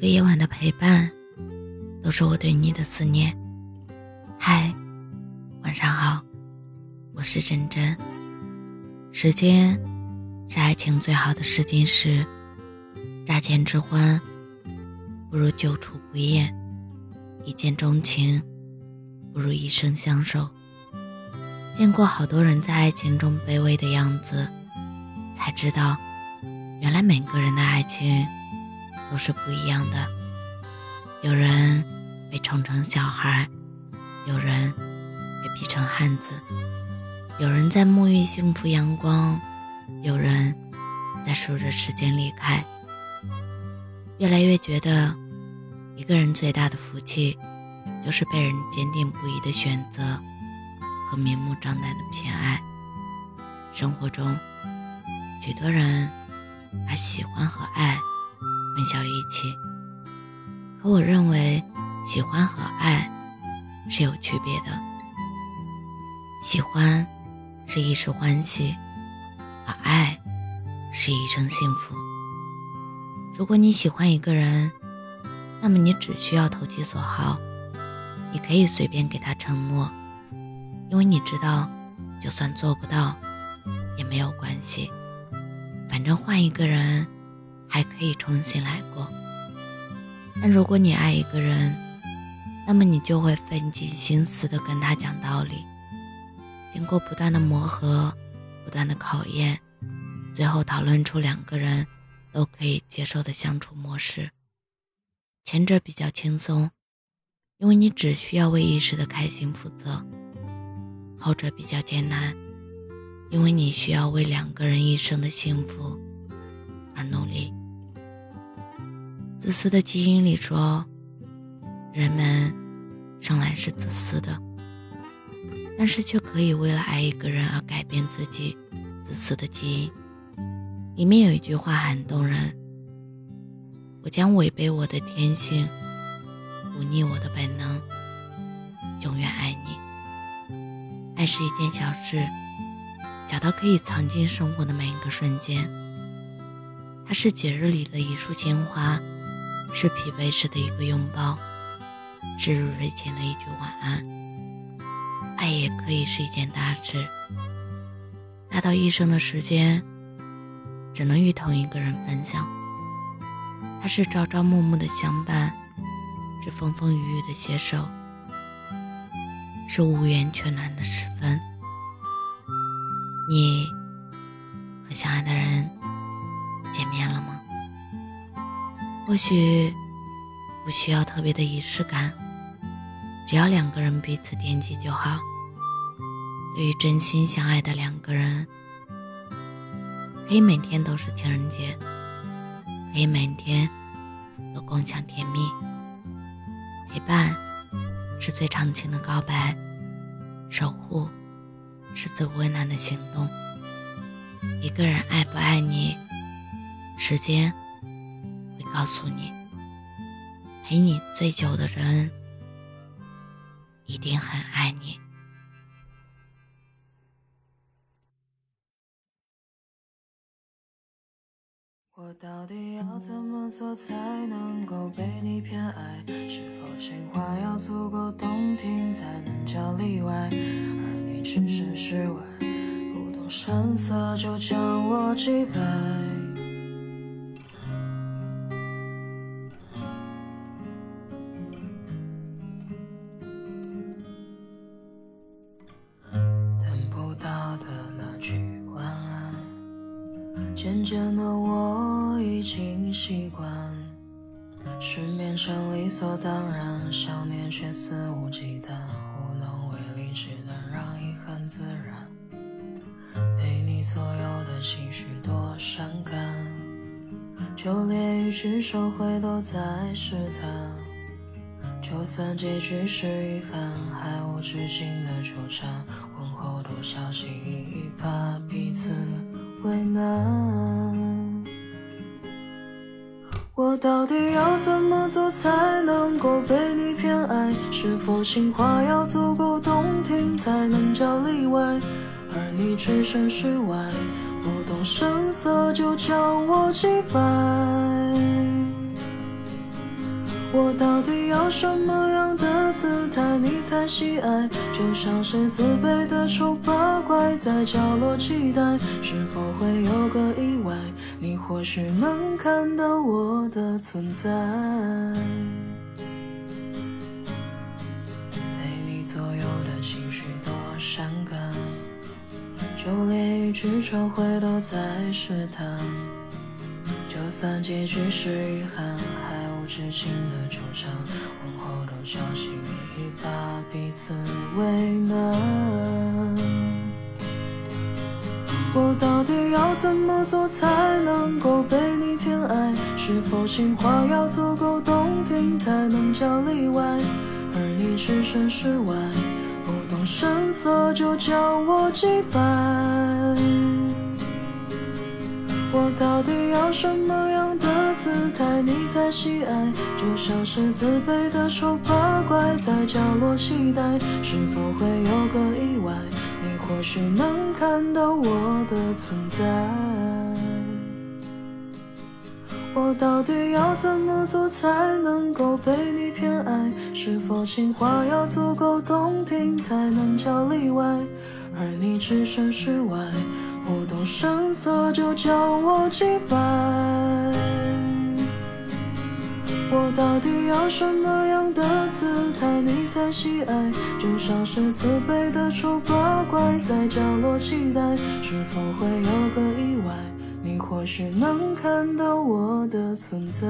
每个夜晚的陪伴，都是我对你的思念。嗨，晚上好，我是真真。时间是爱情最好的试金石，乍见之欢不如久处不厌，一见钟情不如一生相守。见过好多人在爱情中卑微的样子，才知道，原来每个人的爱情。都是不一样的。有人被宠成小孩，有人被逼成汉子，有人在沐浴幸福阳光，有人在数着时间离开。越来越觉得，一个人最大的福气，就是被人坚定不移的选择和明目张胆的偏爱。生活中，许多人把喜欢和爱。混淆一起，可我认为，喜欢和爱是有区别的。喜欢是一时欢喜，而爱是一生幸福。如果你喜欢一个人，那么你只需要投其所好，你可以随便给他承诺，因为你知道，就算做不到，也没有关系，反正换一个人。还可以重新来过。但如果你爱一个人，那么你就会费尽心思的跟他讲道理，经过不断的磨合、不断的考验，最后讨论出两个人都可以接受的相处模式。前者比较轻松，因为你只需要为一时的开心负责；后者比较艰难，因为你需要为两个人一生的幸福而努力。自私的基因里说，人们生来是自私的，但是却可以为了爱一个人而改变自己自私的基因。里面有一句话很动人：“我将违背我的天性，忤逆我的本能，永远爱你。”爱是一件小事，小到可以藏进生活的每一个瞬间。它是节日里的一束鲜花。是疲惫时的一个拥抱，是入睡前的一句晚安。爱也可以是一件大事，大到一生的时间只能与同一个人分享。它是朝朝暮暮的相伴，是风风雨雨的携手，是无缘却难的时分。你和相爱的人见面了吗？或许不需要特别的仪式感，只要两个人彼此惦记就好。对于真心相爱的两个人，可以每天都是情人节，可以每天都共享甜蜜。陪伴是最长情的告白，守护是最温暖的行动。一个人爱不爱你，时间。告诉你，陪你最久的人一定很爱你。我到底要怎么做才能够被你偏爱？是否情话要足够动听才能叫例外？而你置身事外，不动声色就将我击败。渐渐的，我已经习惯失眠成理所当然，想念却肆无忌惮，无能为力，只能让遗憾自然。被你左右的情绪多伤感，就连一句收回都在试探。就算结局是遗憾，还无止境的纠缠，问候多少心意，怕彼此。为难，我到底要怎么做才能够被你偏爱？是否情话要足够动听才能叫例外？而你置身事外，不动声色就将我击败。我到底要什么样的姿态你才喜爱？就像是自卑的丑八怪在角落期待，是否会有个意外？你或许能看到我的存在。陪你左右的情绪多伤感，就连一句忏悔都在试探。就算结局是遗憾，还无止境的纠缠，往后都小心翼翼，把彼此为难。我到底要怎么做才能够被你偏爱？是否情话要足够动听才能叫例外？而你置身事外，不动声色就将我击败。我到底要什么样姿态你在喜爱？就像是自卑的丑八怪在角落期待，是否会有个意外？你或许能看到我的存在。我到底要怎么做才能够被你偏爱？是否情话要足够动听才能叫例外？而你置身事外。不动声色就将我击败，我到底要什么样的姿态你才喜爱？就像是自卑的丑八怪在角落期待，是否会有个意外？你或许能看到我的存在。